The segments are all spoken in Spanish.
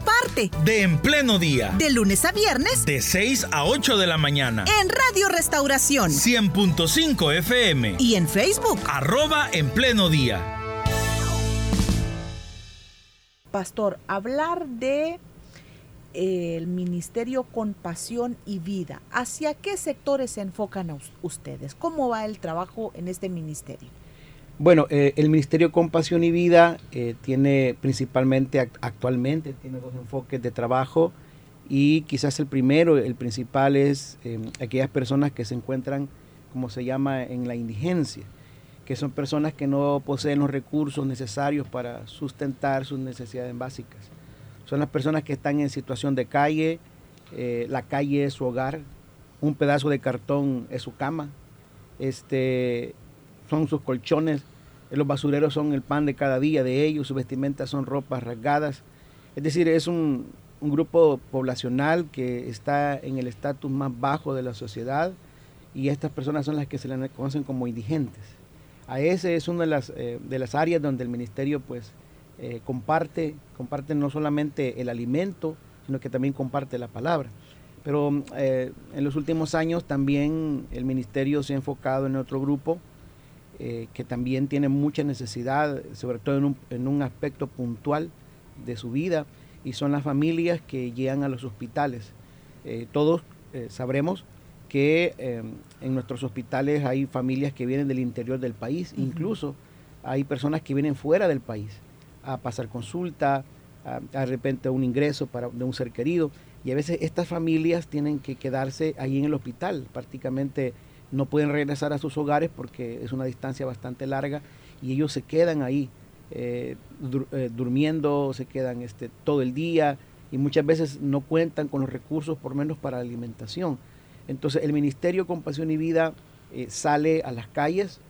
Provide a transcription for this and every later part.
parte de En Pleno Día. De lunes a viernes. De 6 a 8 de la mañana. En Radio Restauración. 100.5 FM. Y en Facebook. Arroba En Pleno Día. Pastor, hablar de eh, el Ministerio con Pasión y Vida. ¿Hacia qué sectores se enfocan ustedes? ¿Cómo va el trabajo en este ministerio? Bueno, eh, el Ministerio Compasión y Vida eh, tiene principalmente actualmente tiene dos enfoques de trabajo y quizás el primero, el principal es em, aquellas personas que se encuentran, como se llama, en la indigencia, que son personas que no poseen los recursos necesarios para sustentar sus necesidades básicas. Son las personas que están en situación de calle, eh, la calle es su hogar, un pedazo de cartón es su cama, este, son sus colchones, los basureros son el pan de cada día de ellos, sus vestimentas son ropas rasgadas. Es decir, es un, grupo poblacional que está en el estatus más bajo de la sociedad y estas personas son las que se le conocen como indigentes. A ese es una de las, eh, de las áreas donde el ministerio pues eh, comparte, comparte no solamente el alimento, sino que también comparte la palabra. Pero eh, en los últimos años también el ministerio se ha enfocado en otro grupo eh, que también tiene mucha necesidad, sobre todo en un, en un, aspecto puntual de su vida, y son las familias que llegan a los hospitales. Eh, todos eh, sabremos que en nuestros hospitales hay familias que vienen del interior del país, incluso hay personas que vienen fuera del país a pasar consulta, a, de repente un ingreso para, de un ser querido, y a veces estas familias tienen que quedarse ahí en el hospital, prácticamente no pueden regresar a sus hogares porque es una distancia bastante larga y ellos se quedan ahí eh, eh, durmiendo, se quedan este, todo el día y muchas veces no cuentan con los recursos por menos para la alimentación. Entonces el Ministerio Compasión y Vida eh, sale a las calles,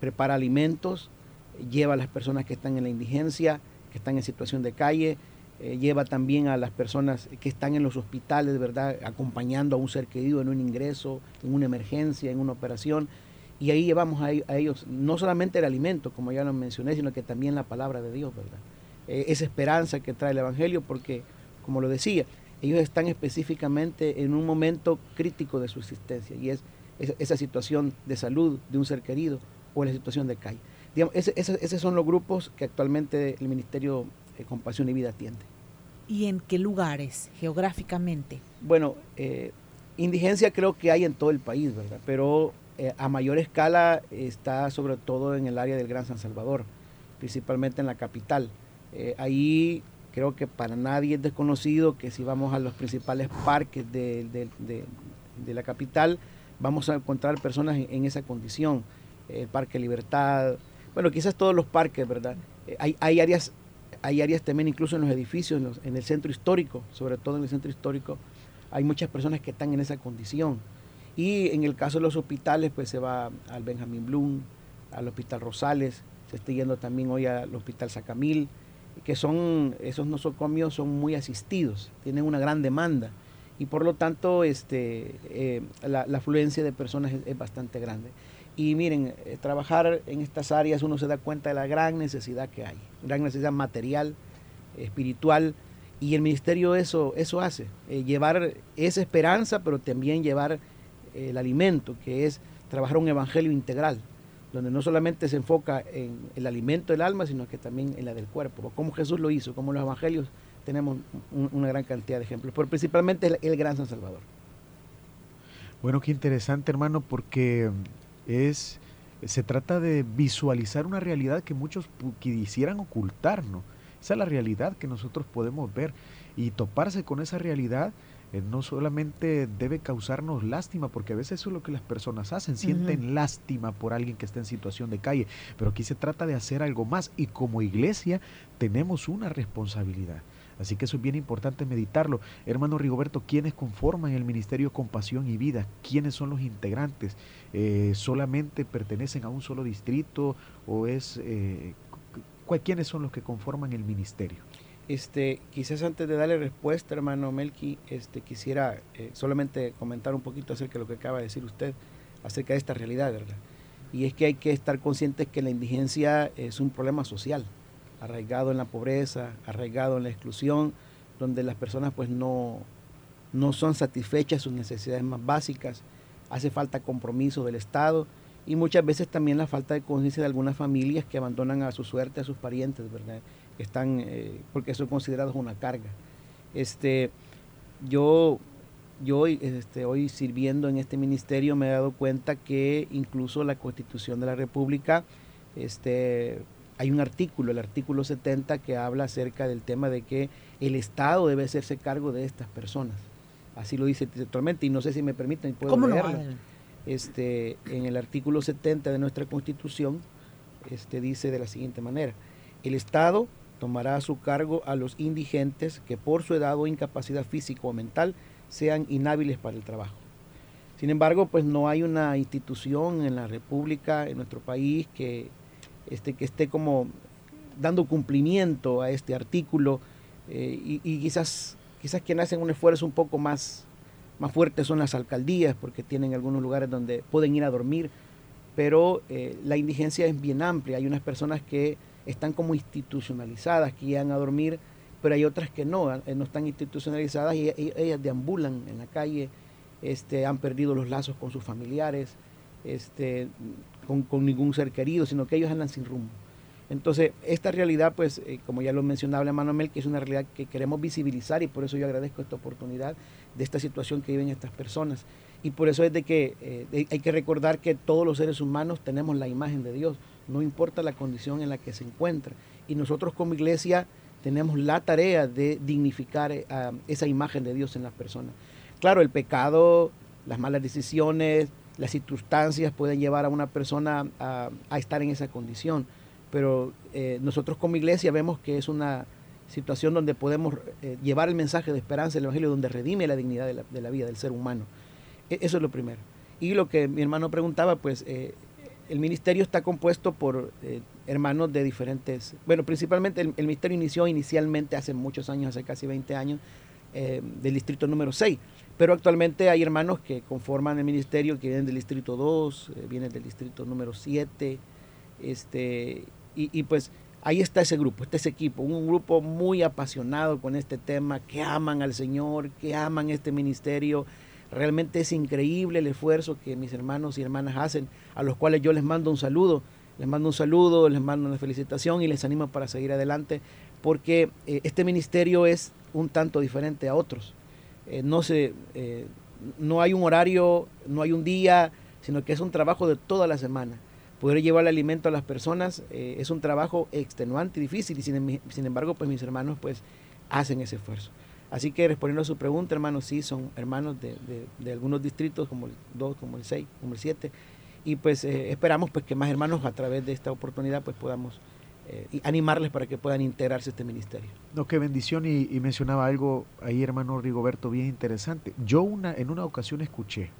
prepara alimentos, lleva a las personas que están en la indigencia, que están en situación de calle, eh, lleva también a las personas que están en los hospitales, ¿verdad? Acompañando a un ser querido en un ingreso, en una emergencia, en una operación. Y ahí llevamos a, ellos no solamente el alimento, como ya lo mencioné, sino que también la palabra de Dios, ¿verdad? Eh, esa esperanza que trae el Evangelio, porque, como lo decía, ellos están específicamente en un momento crítico de su existencia, y es esa, situación de salud de un ser querido o la situación de calle. Esos son los grupos que actualmente el Ministerio eh, Compasión y Vida atiende. ¿Y en qué lugares geográficamente? Bueno, eh, indigencia creo que hay en todo el país, ¿verdad? Pero eh, a mayor escala está sobre todo en el área del Gran San Salvador, principalmente en la capital. ahí creo que para nadie es desconocido que si vamos a los principales parques de, la capital, vamos a encontrar personas en, esa condición. El Parque Libertad, bueno, quizás todos los parques, ¿verdad? hay, hay áreas hay áreas también incluso en los edificios, en, el centro histórico, sobre todo en el centro histórico, hay muchas personas que están en esa condición. Y en el caso de los hospitales, pues se va al Benjamín Blum, al Hospital Rosales, se está yendo también hoy al Hospital Sacamil, que son, esos nosocomios son muy asistidos, tienen una gran demanda y por lo tanto este, eh, la, afluencia de personas es bastante grande. Y miren, eh, trabajar en estas áreas uno se da cuenta de la gran necesidad que hay, gran necesidad material, espiritual, y el ministerio eso, eso hace, eh, llevar esa esperanza, pero también llevar eh, el alimento, que es trabajar un evangelio integral, donde no solamente se enfoca en el alimento del alma, sino que también en la del cuerpo, como Jesús lo hizo, como los evangelios tenemos una gran cantidad de ejemplos, pero principalmente el, el gran San Salvador. Bueno, qué interesante hermano, porque es, se trata de visualizar una realidad que muchos quisieran ocultarnos. Esa es la realidad que nosotros podemos ver y toparse con esa realidad eh, no solamente debe causarnos lástima, porque a veces eso es lo que las personas hacen, sienten lástima por alguien que está en situación de calle, pero aquí se trata de hacer algo más y como iglesia tenemos una responsabilidad. Así que eso es bien importante meditarlo. Hermano Rigoberto, ¿quiénes conforman el Ministerio Compasión y Vida? ¿Quiénes son los integrantes? Eh, ¿Solamente pertenecen a un solo distrito o es... Eh, ¿Quiénes son los que conforman el ministerio? Este, quizás antes de darle respuesta, hermano Melqui, este, quisiera eh, solamente comentar un poquito acerca de lo que acaba de decir usted, acerca de esta realidad, ¿verdad? Y es que hay que estar conscientes que la indigencia es un problema social, arraigado en la pobreza, arraigado en la exclusión, donde las personas pues no, no son satisfechas sus necesidades más básicas, hace falta compromiso del Estado y muchas veces también la falta de conciencia de algunas familias que abandonan a su suerte a sus parientes, ¿verdad? están, eh, porque son considerados una carga. Este, yo, yo este, hoy sirviendo en este ministerio me he dado cuenta que incluso la Constitución de la República, este, hay un artículo, el artículo 70, que habla acerca del tema de que el Estado debe hacerse cargo de estas personas. Así lo dice textualmente, y no sé si me permiten, puedo ¿Cómo leerlo. Este, en el artículo 70 de nuestra Constitución, este, dice de la siguiente manera, el Estado tomará a su cargo a los indigentes que por su edad o incapacidad física o mental sean inhábiles para el trabajo. Sin embargo, pues no hay una institución en la República, en nuestro país, que, este, que esté como dando cumplimiento a este artículo eh, y, quizás, quizás quienes hacen un esfuerzo un poco más, más fuerte son las alcaldías, porque tienen algunos lugares donde pueden ir a dormir, pero eh, la indigencia es bien amplia. Hay unas personas que están como institucionalizadas, que llegan a dormir, pero hay otras que no, eh, no están institucionalizadas y, ellas deambulan en la calle, este, han perdido los lazos con sus familiares, este, con, ningún ser querido, sino que ellos andan sin rumbo. Entonces, esta realidad, pues, eh, como ya lo mencionaba la Manuel, que es una realidad que queremos visibilizar y por eso yo agradezco esta oportunidad de esta situación que viven estas personas. Y por eso es de que eh, hay que recordar que todos los seres humanos tenemos la imagen de Dios no importa la condición en la que se encuentra. Y nosotros como iglesia tenemos la tarea de dignificar eh, esa imagen de Dios en las personas. Claro, el pecado, las malas decisiones, las circunstancias pueden llevar a una persona a, estar en esa condición, pero eh, nosotros como iglesia vemos que es una situación donde podemos eh, llevar el mensaje de esperanza del Evangelio, donde redime la dignidad de la, vida del ser humano. E, eso es lo primero. Y lo que mi hermano preguntaba, pues el ministerio está compuesto por eh, hermanos de diferentes, bueno, principalmente el, ministerio inició inicialmente hace muchos años, hace casi 20 años, eh, del distrito número 6, pero actualmente hay hermanos que conforman el ministerio que vienen del distrito 2, eh, vienen del distrito número 7, este, y, y, pues ahí está ese grupo, está ese equipo, un grupo muy apasionado con este tema, que aman al Señor, que aman este ministerio, Realmente es increíble el esfuerzo que mis hermanos y hermanas hacen, a los cuales yo les mando un saludo. Les mando un saludo, les mando una felicitación y les animo para seguir adelante, porque eh, este ministerio es un tanto diferente a otros. Eh, no, se, eh, no hay un horario, no hay un día, sino que es un trabajo de toda la semana. Poder llevar el alimento a las personas es un trabajo extenuante y difícil, y sin, sin embargo, pues mis hermanos pues hacen ese esfuerzo. Así que respondiendo a su pregunta, hermanos, sí, son hermanos de, algunos distritos, como el 2, como el 6, como el 7, y pues esperamos pues que más hermanos a través de esta oportunidad pues podamos eh, animarles para que puedan integrarse a este ministerio. No, qué bendición y, y, mencionaba algo ahí, hermano Rigoberto, bien interesante. Yo una, en una ocasión escuché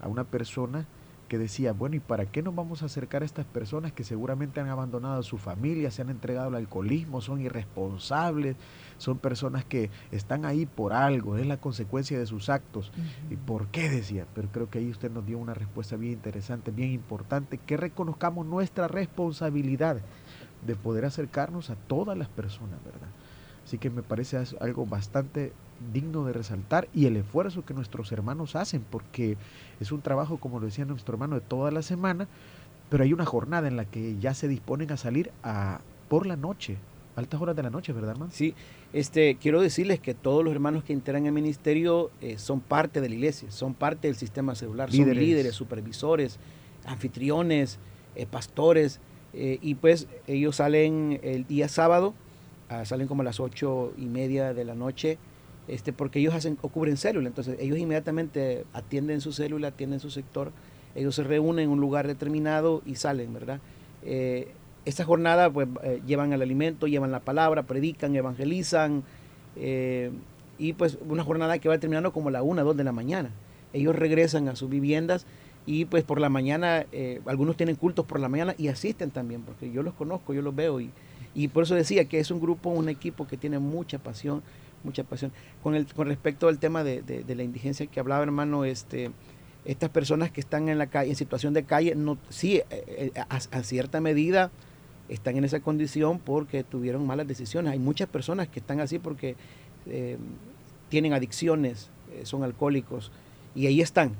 a una persona que decía, bueno, ¿y para qué nos vamos a acercar a estas personas que seguramente han abandonado a su familia, se han entregado al alcoholismo, son irresponsables, son personas que están ahí por algo, es la consecuencia de sus actos? ¿Y por qué decía? Pero creo que ahí usted nos dio una respuesta bien interesante, bien importante, que reconozcamos nuestra responsabilidad de poder acercarnos a todas las personas, ¿verdad? Así que me parece algo bastante digno de resaltar y el esfuerzo que nuestros hermanos hacen, porque es un trabajo, como lo decía nuestro hermano, de toda la semana, pero hay una jornada en la que ya se disponen a salir a, por la noche, altas horas de la noche, ¿verdad, hermano? Sí, este, quiero decirles que todos los hermanos que integran el ministerio eh, son parte de la iglesia, son parte del sistema celular, son líderes, supervisores, anfitriones, eh, pastores, eh, y pues ellos salen el día sábado, ah, salen como a las ocho y media de la noche, este, porque ellos hacen o cubren célula, entonces ellos inmediatamente atienden su célula, atienden su sector, ellos se reúnen en un lugar determinado y salen, ¿verdad? Eh, esta jornada pues eh, llevan el alimento, llevan la palabra, predican, evangelizan, eh, y pues una jornada que va terminando como la 1, 2 de la mañana. Ellos regresan a sus viviendas y pues por la mañana, eh, algunos tienen cultos por la mañana y asisten también, porque yo los conozco, yo los veo y, y por eso decía que es un grupo, un equipo que tiene mucha pasión, mucha pasión. Con, el, con respecto al tema de, de, la indigencia que hablaba, hermano, este, estas personas que están en la calle, en situación de calle, no, sí, eh, a, a cierta medida están en esa condición porque tuvieron malas decisiones. Hay muchas personas que están así porque eh, tienen adicciones, eh, son alcohólicos y ahí están.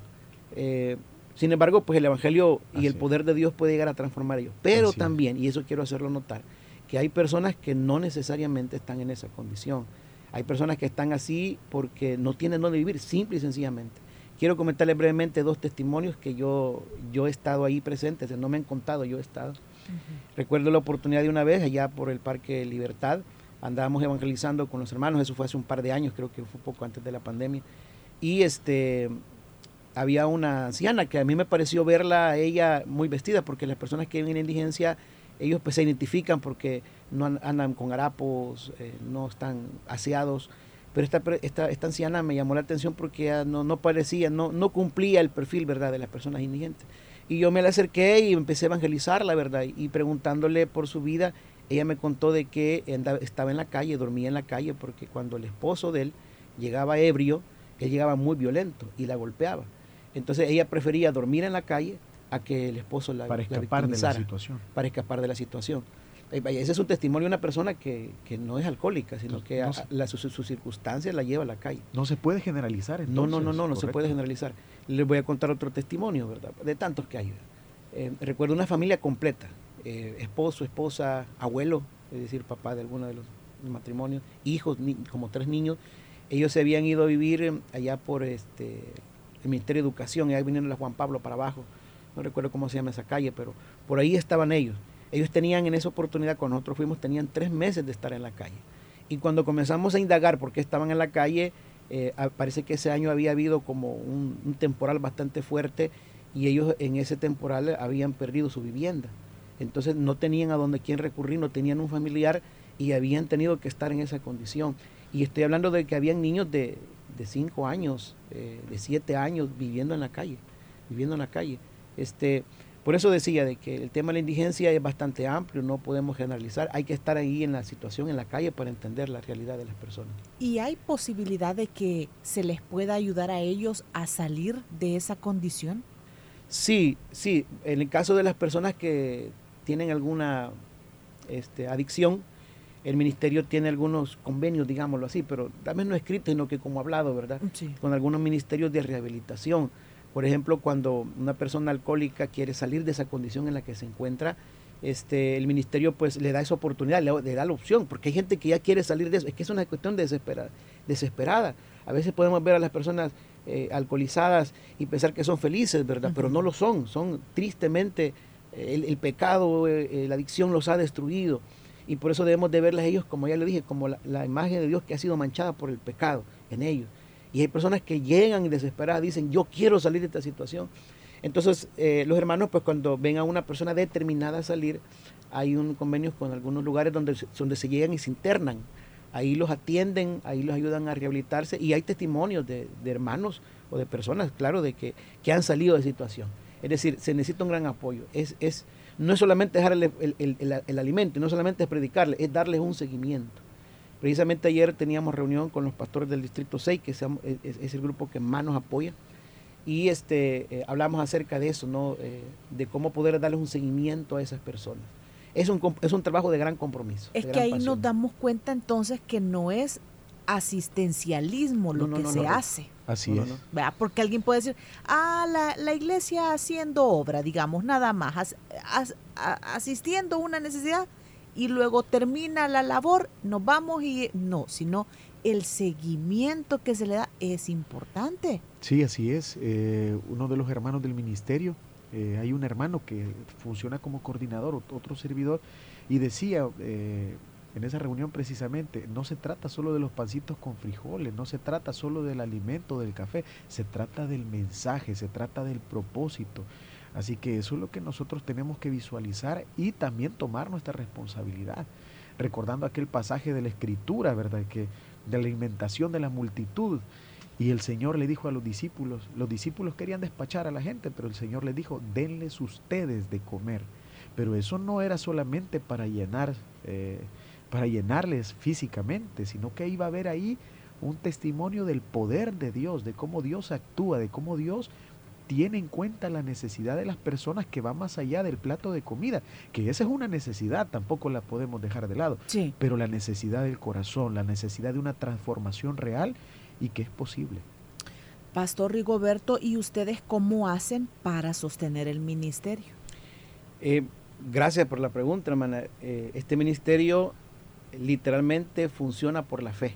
Eh, sin embargo, pues el Evangelio y el poder de Dios puede llegar a transformar a ellos. Pero también, y eso quiero hacerlo notar, que hay personas que no necesariamente están en esa condición. Hay personas que están así porque no tienen dónde vivir, simple y sencillamente. Quiero comentarles brevemente dos testimonios que yo, yo he estado ahí presentes, no me han contado, yo he estado. Recuerdo la oportunidad de una vez allá por el Parque Libertad, andábamos evangelizando con los hermanos, eso fue hace un par de años, creo que fue poco antes de la pandemia, y este había una anciana que a mí me pareció verla ella muy vestida, porque las personas que viven en indigencia, ellos pues se identifican porque no andan con harapos, eh, no están aseados, pero esta, esta, esta, anciana me llamó la atención porque no, no parecía, no, no cumplía el perfil, ¿verdad?, de las personas indigentes. Y yo me la acerqué y empecé a evangelizar, la verdad, y preguntándole por su vida, ella me contó de que estaba en la calle, dormía en la calle, porque cuando el esposo de él llegaba ebrio, él llegaba muy violento y la golpeaba. Entonces ella prefería dormir en la calle a que el esposo la Para escapar de la situación. Para escapar de la situación. Eh, ese es un testimonio de una persona que, no es alcohólica, sino que sus circunstancias la lleva a la calle. No se puede generalizar entonces. No, no, no, no, no se puede generalizar. Les voy a contar otro testimonio, ¿verdad? De tantos que hay. Eh, recuerdo una familia completa, eh, esposo, esposa, abuelo, es decir, papá de alguno de los matrimonios, hijos, como tres niños. Ellos se habían ido a vivir allá por este, el Ministerio de Educación, y ahí vinieron la Juan Pablo para abajo. No recuerdo cómo se llama esa calle, pero por ahí estaban ellos ellos tenían en esa oportunidad, cuando nosotros fuimos, tenían tres meses de estar en la calle. Y cuando comenzamos a indagar por qué estaban en la calle, eh, parece que ese año había habido como un, temporal bastante fuerte y ellos en ese temporal habían perdido su vivienda. Entonces no tenían a dónde quién recurrir, no tenían un familiar y habían tenido que estar en esa condición. Y estoy hablando de que habían niños de, de cinco años, eh, de siete años viviendo en la calle, viviendo en la calle. Este, por eso decía de que el tema de la indigencia es bastante amplio, no podemos generalizar, hay que estar ahí en la situación, en la calle, para entender la realidad de las personas. ¿Y hay posibilidad de que se les pueda ayudar a ellos a salir de esa condición? Sí, sí, en el caso de las personas que tienen alguna este, adicción, el ministerio tiene algunos convenios, digámoslo así, pero también no escritos, sino que como hablado, ¿verdad? Con algunos ministerios de rehabilitación por ejemplo, cuando una persona alcohólica quiere salir de esa condición en la que se encuentra, este, el ministerio pues le da esa oportunidad, le, da la opción, porque hay gente que ya quiere salir de eso, es que es una cuestión desesperada. desesperada. A veces podemos ver a las personas eh, alcoholizadas y pensar que son felices, ¿verdad? Pero no lo son, son tristemente, el, pecado, eh, la adicción los ha destruido. Y por eso debemos de verlas ellos, como ya le dije, como la imagen de Dios que ha sido manchada por el pecado en ellos. Y hay personas que llegan desesperadas dicen, yo quiero salir de esta situación. Entonces, eh, los hermanos, pues cuando ven a una persona determinada a salir, hay un convenio con algunos lugares donde, donde se llegan y se internan. Ahí los atienden, ahí los ayudan a rehabilitarse y hay testimonios de, hermanos o de personas, claro, de que, que, han salido de situación. Es decir, se necesita un gran apoyo. Es, es, no es solamente dejar el, el, el alimento, no solamente es predicarle, es darles un seguimiento. Precisamente ayer teníamos reunión con los pastores del Distrito 6, que es, el grupo que más nos apoya, y este, eh, hablamos acerca de eso, ¿no? Eh, de cómo poder darles un seguimiento a esas personas. Es un, es un trabajo de gran compromiso. Es que ahí nos damos cuenta entonces que no es asistencialismo lo que se hace. Así es. Porque alguien puede decir, ah, la, la iglesia haciendo obra, digamos, nada más, asistiendo a una necesidad, y luego termina la labor, nos vamos y no, sino el seguimiento que se le da es importante. Sí, así es. Eh, uno de los hermanos del ministerio, eh, hay un hermano que funciona como coordinador, otro servidor, y decía eh, en esa reunión precisamente, no se trata solo de los pancitos con frijoles, no se trata solo del alimento, del café, se trata del mensaje, se trata del propósito. Así que eso es lo que nosotros tenemos que visualizar y también tomar nuestra responsabilidad. Recordando aquel pasaje de la escritura, ¿verdad? Que de la alimentación de la multitud. Y el Señor le dijo a los discípulos, los discípulos querían despachar a la gente, pero el Señor les dijo, denles ustedes de comer. Pero eso no era solamente para llenar, eh, para llenarles físicamente, sino que iba a haber ahí un testimonio del poder de Dios, de cómo Dios actúa, de cómo Dios tiene en cuenta la necesidad de las personas que va más allá del plato de comida, que esa es una necesidad, tampoco la podemos dejar de lado, Sí. pero la necesidad del corazón, la necesidad de una transformación real y que es posible. Pastor Rigoberto, ¿y ustedes cómo hacen para sostener el ministerio? Eh, gracias por la pregunta, hermana. Eh, este ministerio literalmente funciona por la fe.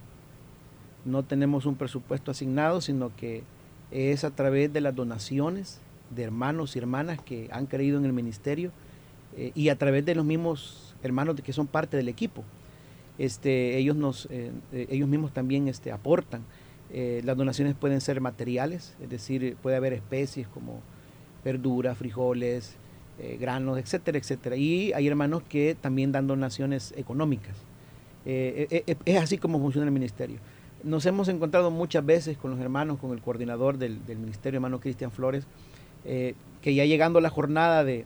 No tenemos un presupuesto asignado, sino que es a través de las donaciones de hermanos y hermanas que han creído en el ministerio eh, y a través de los mismos hermanos que son parte del equipo. Este, ellos, nos, eh, eh, ellos mismos también este, aportan. Las donaciones pueden ser materiales, es decir, puede haber especies como verduras, frijoles, granos, etcétera, etcétera. Y hay hermanos que también dan donaciones económicas. Eh, eh, eh, es así como funciona el ministerio. Nos hemos encontrado muchas veces con los hermanos, con el coordinador del, del ministerio, hermano Cristian Flores, eh, que ya llegando la jornada de,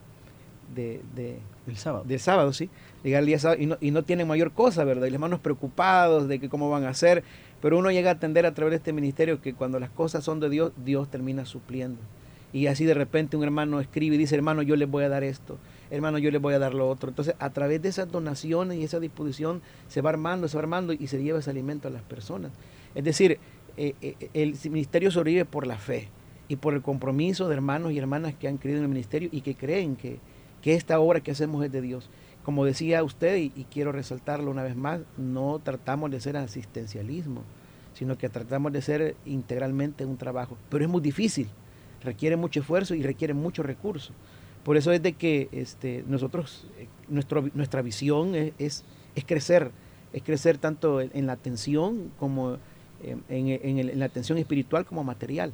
de, de- El sábado. del sábado, sí, llegar el día sábado y no, y no tienen mayor cosa, ¿verdad? Y los hermanos preocupados de que cómo van a hacer, pero uno llega a atender a través de este ministerio que cuando las cosas son de Dios, Dios termina supliendo. Y así de repente un hermano escribe y dice, hermano, yo les voy a dar esto, hermano, yo les voy a dar lo otro. Entonces, a través de esas donaciones y esa disposición se va armando, se va armando y se lleva ese alimento a las personas. Es decir, eh, eh, el ministerio sobrevive por la fe y por el compromiso de hermanos y hermanas que han creído en el ministerio y que creen que, que esta obra que hacemos es de Dios. Como decía usted, y, quiero resaltarlo una vez más, no tratamos de ser asistencialismo, sino que tratamos de ser integralmente un trabajo. Pero es muy difícil, requiere mucho esfuerzo y requiere mucho recurso. Por eso es de que este, nosotros, eh, nuestro, nuestra visión es, es, crecer, es crecer tanto en, la atención como el- en la atención espiritual como material.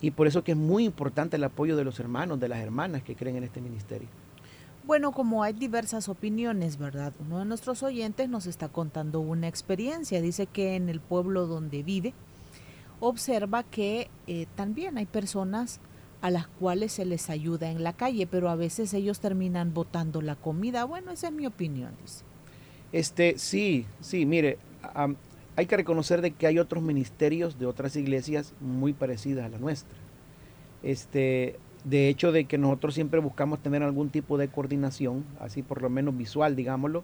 Y por eso que es muy importante el apoyo de los hermanos, de las hermanas que creen en este ministerio. Bueno, como hay diversas opiniones, ¿verdad? Uno de nuestros oyentes nos está contando una experiencia. Dice que en el pueblo donde vive, observa que eh, también hay personas a las cuales se les ayuda en la calle, pero a veces ellos terminan botando la comida. Bueno, esa es mi opinión, dice. Este, sí, sí, mire, am, hay que reconocer de que hay otros ministerios de otras iglesias muy parecidas a la nuestra. Este, de hecho, de que nosotros siempre buscamos tener algún tipo de coordinación, así por lo menos visual, digámoslo,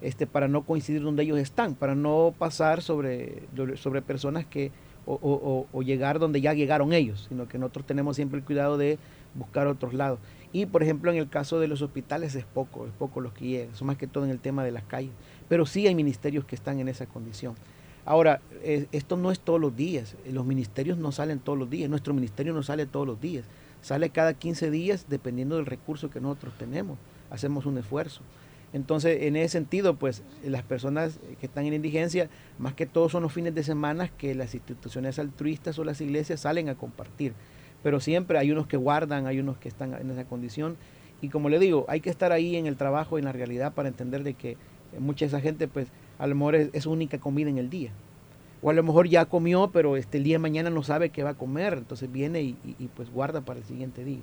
este, para no coincidir donde ellos están, para no pasar sobre, sobre personas que, o, llegar donde ya llegaron ellos, sino que nosotros tenemos siempre el cuidado de buscar otros lados. Y por ejemplo, en el caso de los hospitales es poco, es poco los que llegan, son más que todo en el tema de las calles. Pero sí hay ministerios que están en esa condición. Ahora, eh, esto no es todos los días, los ministerios no salen todos los días, nuestro ministerio no sale todos los días, sale cada 15 días dependiendo del recurso que nosotros tenemos, hacemos un esfuerzo. Entonces, en ese sentido, pues las personas que están en indigencia, más que todo son los fines de semana que las instituciones altruistas o las iglesias salen a compartir. Pero siempre hay unos que guardan, hay unos que están en esa condición. Y como le digo, hay que estar ahí en el trabajo, en la realidad, para entender de que mucha de esa gente, pues, a lo mejor es, única comida en el día. O a lo mejor ya comió, pero este, el día de mañana no sabe qué va a comer, entonces viene y, pues guarda para el siguiente día.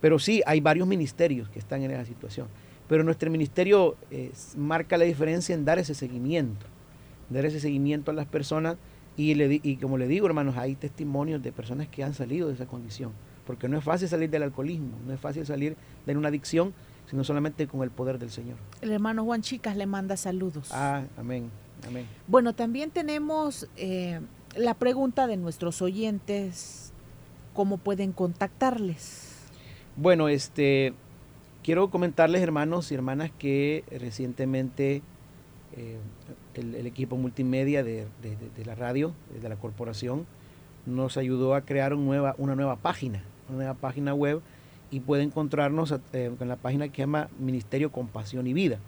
Pero sí, hay varios ministerios que están en esa situación. Pero nuestro ministerio eh, marca la diferencia en dar ese seguimiento, dar ese seguimiento a las personas y, le di- y como le digo, hermanos, hay testimonios de personas que han salido de esa condición. Porque no es fácil salir del alcoholismo, no es fácil salir de una adicción, sino solamente con el poder del Señor. El hermano Juan Chicas le manda saludos. Ah, amén, amén. Bueno, también tenemos eh, la pregunta de nuestros oyentes, ¿cómo pueden contactarles? Bueno, este, quiero comentarles, hermanos y hermanas, que recientemente eh, el, equipo multimedia de, la radio, de la corporación, nos ayudó a crear una nueva página, una nueva página web y puede encontrarnos a- eh, con la página que se llama Ministerio Compasión y Vida.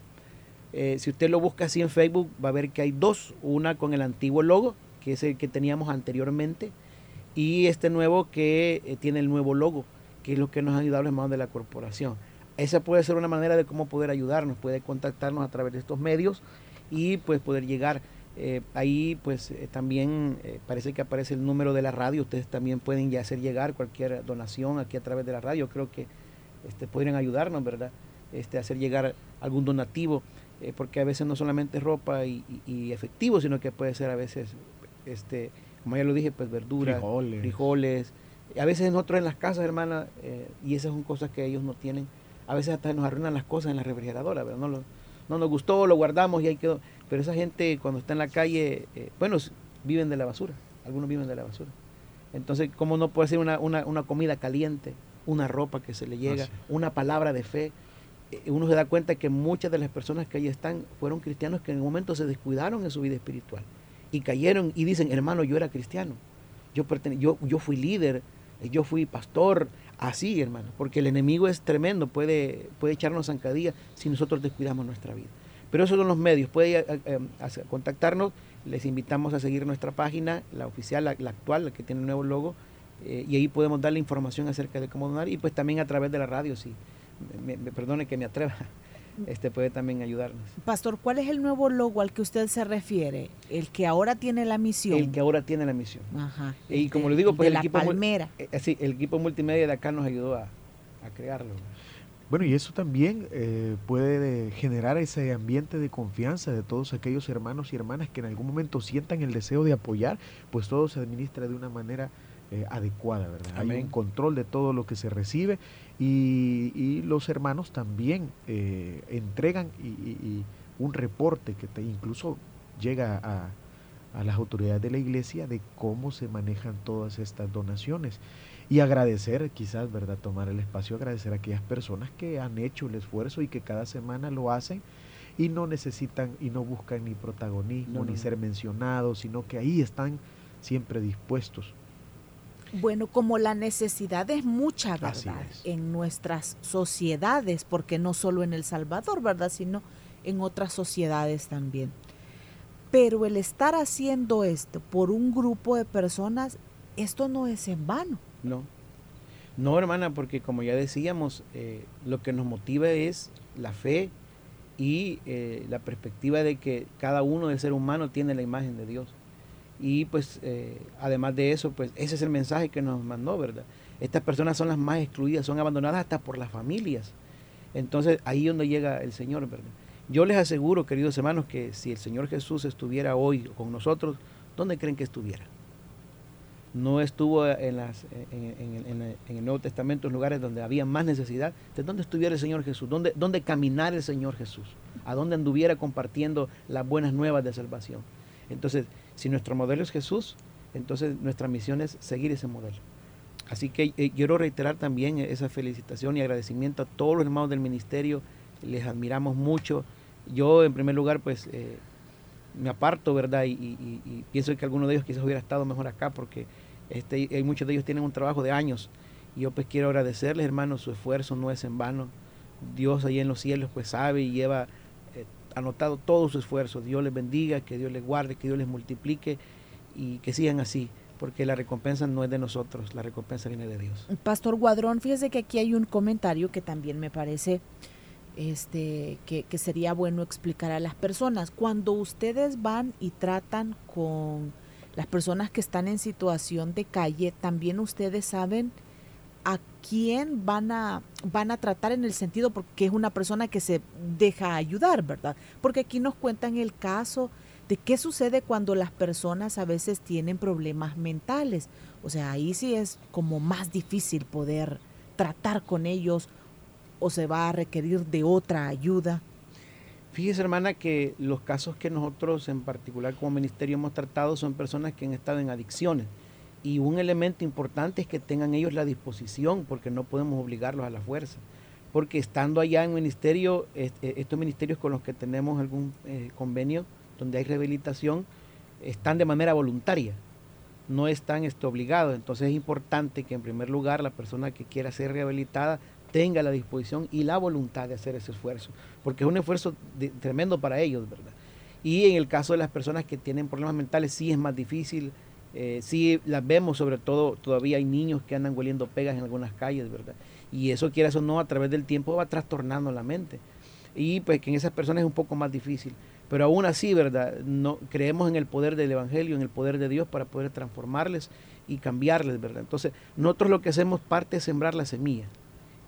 Eh, si usted lo busca así en Facebook, va a ver que hay dos, una con el antiguo logo, que es el que teníamos anteriormente, y este nuevo que tiene el nuevo logo, que es lo que nos han ayudado los hermanos de la corporación. Esa puede ser una manera de cómo poder ayudarnos, puede contactarnos a través de estos medios y pues poder llegar. Eh, ahí pues eh, también eh, parece que aparece el número de la radio, ustedes también pueden ya hacer llegar cualquier donación aquí a través de la radio, creo que este, podrían ayudarnos, ¿verdad? Este, hacer llegar algún donativo, porque a veces no solamente ropa y, efectivo, sino que puede ser a veces, este, como ya lo dije, pues verduras, frijoles, frijoles. A veces nosotros en las casas, hermana, y esas son cosas que ellos no tienen, a veces hasta nos arruinan las cosas en la refrigeradora, ¿verdad? No, lo, no nos gustó, lo guardamos y ahí quedó pero esa gente cuando está en la calle, eh, bueno, viven de la basura, algunos viven de la basura. Entonces, ¿cómo no puede ser una, comida caliente, una ropa que se le llega, una palabra de fe? Eh, uno se da cuenta que muchas de las personas que ahí están fueron cristianos que en un momento se descuidaron en su vida espiritual y cayeron y dicen, hermano, yo era cristiano, yo, yo, yo fui líder, eh, yo fui pastor, así, hermano, porque el enemigo es tremendo, puede, puede echarnos zancadillas si nosotros descuidamos nuestra vida. Pero esos son los medios. Puede eh, eh, contactarnos. Les invitamos a seguir nuestra página, la oficial, la, actual, la que tiene el nuevo logo. Eh, y ahí podemos darle información acerca de cómo donar. Y pues también a través de la radio, si me, perdone que me atreva. Este puede también ayudarnos. Pastor, ¿cuál es el nuevo logo al que usted se refiere? El que ahora tiene la misión. El que ahora tiene la misión. Ajá. Y como le digo, pues el, equipo palmera. Sí, el equipo multimedia de acá nos ayudó a, a crearlo. Bueno, y eso también eh, puede generar ese ambiente de confianza de todos aquellos hermanos y hermanas que en algún momento sientan el deseo de apoyar, pues todo se administra de una manera eh, adecuada, ¿verdad? Hay un control de todo lo que se recibe y, los hermanos también eh, entregan y, un reporte que te incluso llega a, a las autoridades de la iglesia de cómo se manejan todas estas donaciones y agradecer, quizás, ¿verdad? Tomar el espacio, agradecer a aquellas personas que han hecho el esfuerzo y que cada semana lo hacen y no necesitan y no buscan ni protagonismo ni ser mencionados, sino que ahí están siempre dispuestos. Bueno, como la necesidad es mucha, ¿verdad? En nuestras sociedades, porque no solo en El Salvador, ¿verdad? Sino en otras sociedades también. Pero el estar haciendo esto por un grupo de personas, esto no es en vano. No. No, hermana, porque como ya decíamos, eh, lo que nos motiva es la fe y eh, la perspectiva de que cada uno del ser humano tiene la imagen de Dios. Y pues, eh, además de eso, pues ese es el mensaje que nos mandó, ¿verdad? Estas personas son las más excluidas, son abandonadas hasta por las familias. Entonces, ahí es donde llega el Señor, ¿verdad? Yo les aseguro, queridos hermanos, que si el Señor Jesús estuviera hoy con nosotros, ¿dónde creen que estuviera? no estuvo en, las, en, el Nuevo Testamento en lugares donde había más necesidad. ¿De dónde estuviera el Señor Jesús? ¿Dónde, ¿Dónde caminar el Señor Jesús? ¿A dónde anduviera compartiendo las buenas nuevas de salvación? Entonces, si nuestro modelo es Jesús, entonces nuestra misión es seguir ese modelo. Así que eh, quiero reiterar también esa felicitación y agradecimiento a todos los hermanos del ministerio. Les admiramos mucho. Yo, en primer lugar, pues eh, me aparto, ¿verdad? Y, pienso que alguno de ellos quizás hubiera estado mejor acá porque este, hay muchos de ellos tienen un trabajo de años. Y yo pues quiero agradecerles, hermanos, su esfuerzo no es en vano. Dios ahí en los cielos pues sabe y lleva eh, anotado todo su esfuerzo. Dios les bendiga, que Dios les guarde, que Dios les multiplique y que sigan así, porque la recompensa no es de nosotros, la recompensa viene de Dios. Pastor Guadrón, fíjese que aquí hay un comentario que también me parece este, que, que sería bueno explicar a las personas. Cuando ustedes van y tratan con las personas que están en situación de calle, también ustedes saben a quién van a, van a tratar en el sentido porque es una persona que se deja ayudar, ¿verdad? Porque aquí nos cuentan el caso de qué sucede cuando las personas a veces tienen problemas mentales. O sea, ahí sí es como más difícil poder tratar con ellos o se va a requerir de otra ayuda. Fíjese, hermana, que los casos que nosotros en particular como ministerio hemos tratado son personas que han estado en adicciones. Y un elemento importante es que tengan ellos la disposición, porque no podemos obligarlos a la fuerza. Porque estando allá en ministerio, eh, estos ministerios con los que tenemos algún eh, convenio, donde hay rehabilitación, están de manera voluntaria, no están este, obligados. Entonces es importante que en primer lugar la persona que quiera ser rehabilitada tenga la disposición y la voluntad de hacer ese esfuerzo, porque es un esfuerzo tremendo para ellos, ¿verdad? Y en el caso de las personas que tienen problemas mentales sí es más difícil, eh, sí las vemos, sobre todo todavía hay niños que andan hueliendo pegas en algunas calles, ¿verdad? Y eso quieras o no, a través del tiempo va trastornando la mente. Y pues que en esas personas es un poco más difícil. Pero aún así, ¿verdad? No, creemos en el poder del Evangelio, en el poder de Dios para poder transformarles y cambiarles, ¿verdad? Entonces, nosotros lo que hacemos parte es sembrar la semilla,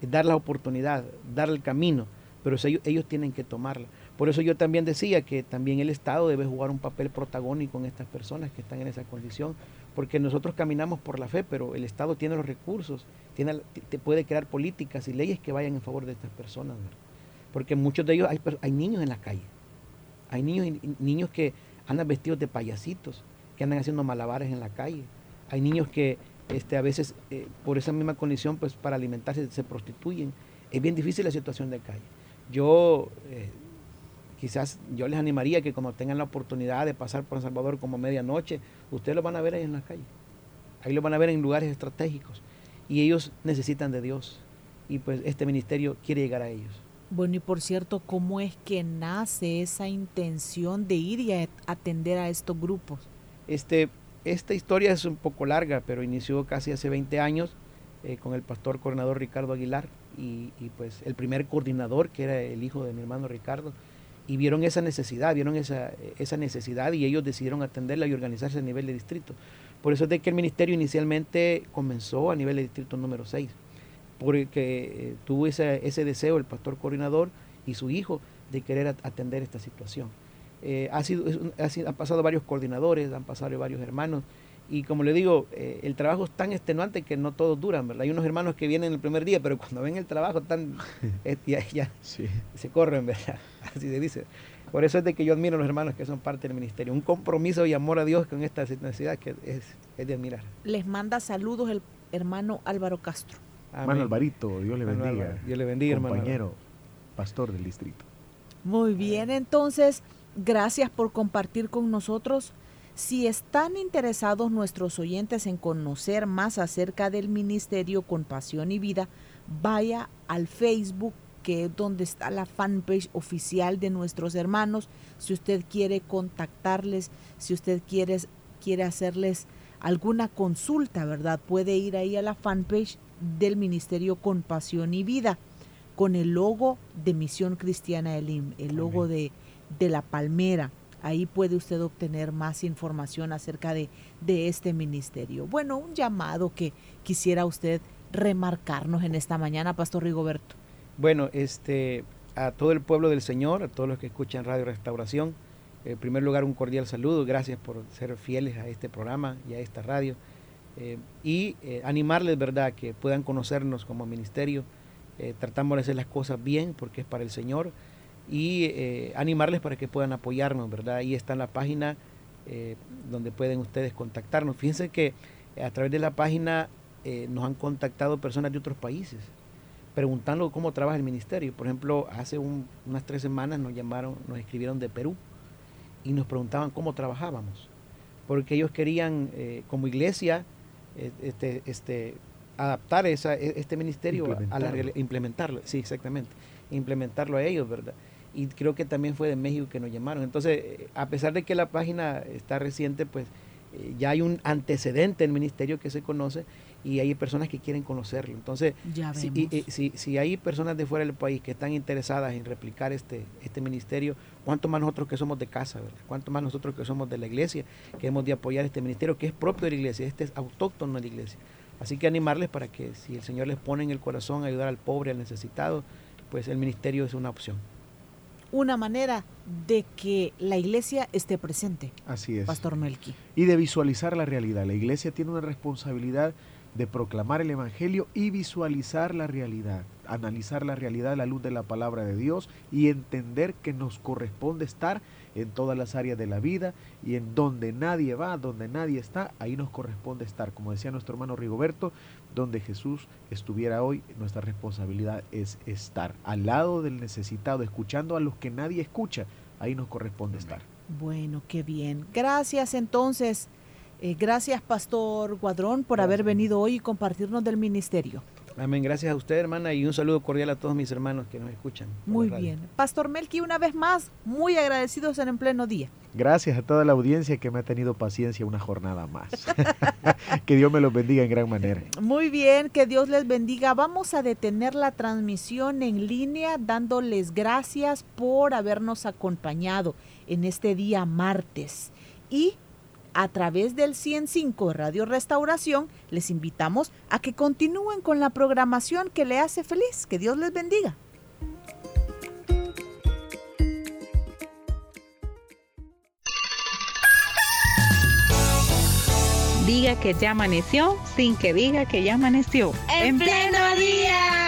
es dar la oportunidad, dar el camino, pero ellos, ellos tienen que tomarla. Por eso yo también decía que también el Estado debe jugar un papel protagónico en estas personas que están en esa condición, porque nosotros caminamos por la fe, pero el Estado tiene los recursos, tiene, te puede crear políticas y leyes que vayan en favor de estas personas, ¿verdad? porque muchos de ellos hay, hay niños en la calle, hay niños, niños que andan vestidos de payasitos, que andan haciendo malabares en la calle, hay niños que este, a veces eh, por esa misma condición, pues para alimentarse se prostituyen. Es bien difícil la situación de calle. Yo eh, quizás yo les animaría que como tengan la oportunidad de pasar por El Salvador como medianoche, ustedes lo van a ver ahí en la calle. Ahí lo van a ver en lugares estratégicos. Y ellos necesitan de Dios. Y pues este ministerio quiere llegar a ellos. Bueno, y por cierto, ¿cómo es que nace esa intención de ir y atender a estos grupos? Este, esta historia es un poco larga, pero inició casi hace 20 años eh, con el pastor coordinador Ricardo Aguilar y, y, pues el primer coordinador, que era el hijo de mi hermano Ricardo, y vieron esa necesidad, vieron esa, esa necesidad y ellos decidieron atenderla y organizarse a nivel de distrito. Por eso es de que el ministerio inicialmente comenzó a nivel de distrito número 6 porque eh, tuvo ese, ese, deseo el pastor coordinador y su hijo de querer atender esta situación. Eh, ha, sido, ha, han pasado varios coordinadores, han pasado varios hermanos, y como le digo, eh, el trabajo es tan extenuante que no todos duran, ¿verdad? Hay unos hermanos que vienen el primer día, pero cuando ven el trabajo están, ya, ya sí. se corren, ¿verdad? Así se dice. Por eso es de que yo admiro a los hermanos que son parte del ministerio. Un compromiso y amor a Dios con esta necesidad que es, es de admirar. Les manda saludos el hermano Álvaro Castro. Hermano Alvarito, Dios le bendiga. Dios le bendiga, hermano. Compañero, pastor del distrito. Muy bien, entonces, gracias por compartir con nosotros. Si están interesados nuestros oyentes en conocer más acerca del Ministerio con Pasión y Vida, vaya al Facebook, que es donde está la fanpage oficial de nuestros hermanos. Si usted quiere contactarles, si usted quiere, quiere hacerles alguna consulta, ¿verdad? Puede ir ahí a la fanpage del Ministerio con Pasión y Vida, con el logo de Misión Cristiana Elim, el logo de, de, la palmera. Ahí puede usted obtener más información acerca de, de este ministerio. Bueno, un llamado que quisiera usted remarcarnos en esta mañana, Pastor Rigoberto. Bueno, este, a todo el pueblo del Señor, a todos los que escuchan Radio Restauración, en primer lugar un cordial saludo, gracias por ser fieles a este programa y a esta radio. Eh, y eh, animarles, ¿verdad?, que puedan conocernos como ministerio. Eh, tratamos de hacer las cosas bien porque es para el Señor y eh, animarles para que puedan apoyarnos, ¿verdad? Ahí está la página donde pueden ustedes contactarnos. Fíjense que a través de la página nos han contactado personas de otros países preguntando cómo trabaja el ministerio. Por ejemplo, hace unas tres semanas nos llamaron, nos escribieron de Perú y nos preguntaban cómo trabajábamos, porque ellos querían como iglesia eh, este, este, adaptar esa, e, este ministerio a la implementarlo, sí, exactamente, implementarlo a ellos, ¿verdad? Y creo que también fue de México que nos llamaron. Entonces, eh, a pesar de que la página está reciente, pues eh, ya hay un antecedente del ministerio que se conoce y hay personas que quieren conocerlo. Entonces, si, y, si, si, hay personas de fuera del país que están interesadas en replicar este, este ministerio, ¿cuánto más nosotros que somos de casa, ¿verdad? cuánto más nosotros que somos de la iglesia, que hemos de apoyar este ministerio que es propio de la iglesia, este es autóctono de la iglesia? Así que animarles para que si el Señor les pone en el corazón ayudar al pobre, al necesitado, pues el ministerio es una opción una manera de que la iglesia esté presente. Así es. Pastor Melqui. Y de visualizar la realidad. La iglesia tiene una responsabilidad de proclamar el Evangelio y visualizar la realidad, analizar la realidad a la luz de la palabra de Dios y entender que nos corresponde estar en todas las áreas de la vida y en donde nadie va, donde nadie está, ahí nos corresponde estar. Como decía nuestro hermano Rigoberto, donde Jesús estuviera hoy, nuestra responsabilidad es estar al lado del necesitado, escuchando a los que nadie escucha, ahí nos corresponde estar. Bueno, qué bien. Gracias entonces. Eh, gracias, Pastor Guadrón, por haber venido hoy y compartirnos del ministerio. Amén. Gracias a usted, hermana, y un saludo cordial a todos mis hermanos que nos escuchan. Muy bien. Pastor Melqui, una vez más, muy agradecidos en el pleno día. Gracias a toda la audiencia que me ha tenido paciencia una jornada más. que Dios me los bendiga en gran manera. Muy bien, que Dios les bendiga. Vamos a detener la transmisión en línea dándoles gracias por habernos acompañado en este día martes. Y a través del 105 Radio Restauración, les invitamos a que continúen con la programación que le hace feliz. Que Dios les bendiga. Diga que ya amaneció sin que diga que ya amaneció. En pleno día.